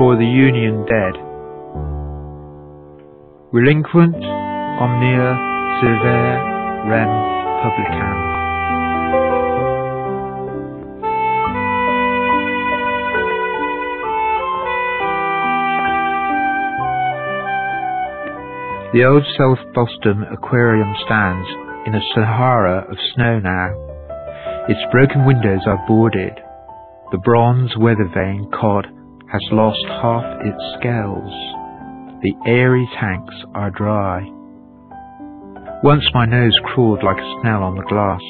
for the Union dead. Relinquunt omnia servare rem publicam. The old South Boston Aquarium stands in a Sahara of snow now. Its broken windows are boarded. The bronze weather vane cod has lost half its scales. The airy tanks are dry. Once my nose crawled like a snail on the glass,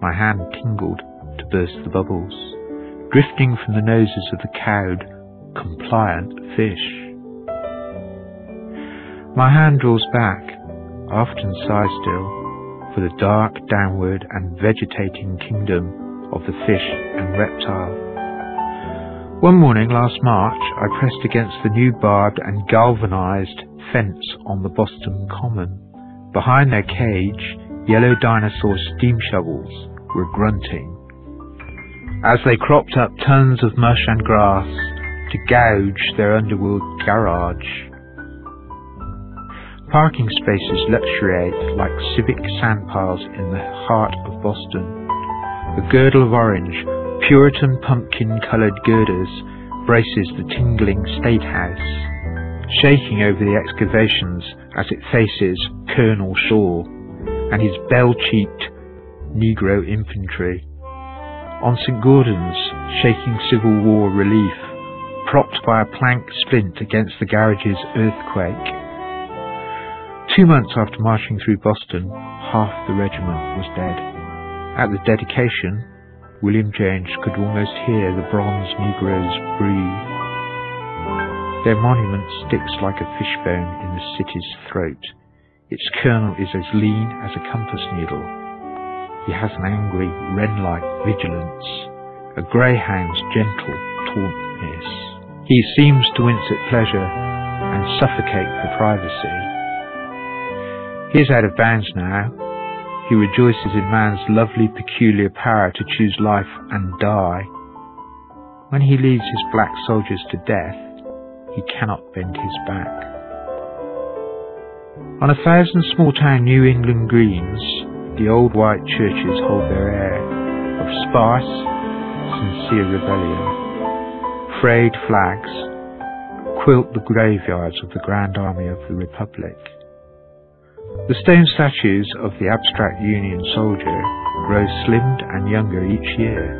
my hand tingled to burst the bubbles, drifting from the noses of the cowed, compliant fish. My hand draws back, often sigh still, for the dark, downward, and vegetating kingdom of the fish and reptile. One morning last March, I pressed against the new barbed and galvanized fence on the Boston Common. Behind their cage, yellow dinosaur steam shovels were grunting. As they cropped up tons of mush and grass to gouge their underworld garage, Parking spaces luxuriate like civic sandpiles in the heart of Boston. A girdle of orange, Puritan pumpkin-coloured girders braces the tingling State House, shaking over the excavations as it faces Colonel Shaw and his bell-cheeked Negro infantry. On St. Gaudens', shaking Civil War relief, propped by a plank splint against the garage's earthquake, Two months after marching through Boston, half the regiment was dead. At the dedication, William James could almost hear the bronze Negroes breathe. Their monument sticks like a fishbone in the city's throat. Its colonel is as lean as a compass needle. He has an angry, wren-like vigilance, a greyhound's gentle tauntness. He seems to wince at pleasure and suffocate for privacy. He is out of bounds now. He rejoices in man's lovely peculiar power to choose life and die. When he leads his black soldiers to death, he cannot bend his back. On a thousand small town New England greens, the old white churches hold their air of sparse, sincere rebellion. Frayed flags quilt the graveyards of the Grand Army of the Republic. The stone statues of the abstract Union soldier grow slimmed and younger each year.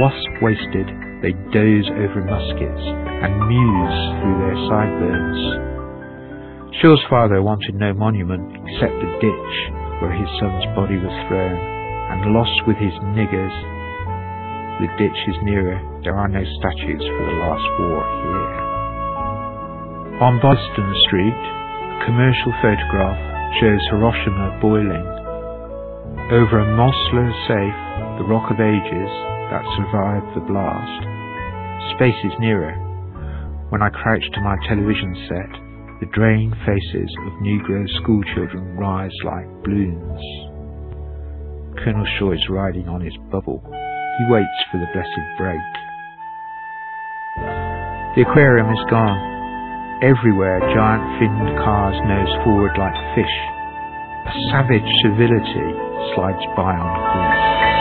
Wasp-waisted, they doze over muskets and muse through their sideburns. Shaw's father wanted no monument except the ditch where his son's body was thrown, and lost with his niggers. The ditch is nearer, there are no statues for the last war here. On Boylston Street, a commercial photograph shows Hiroshima boiling. Over a Mosler safe, the Rock of Ages that survived the blast. Space is nearer. When I crouch to my television set, the drained faces of Negro schoolchildren rise like blooms. Colonel Shaw is riding on his bubble. He waits for the blessed break. The aquarium is gone. Everywhere giant finned cars nose forward like fish. A savage civility slides by on grease.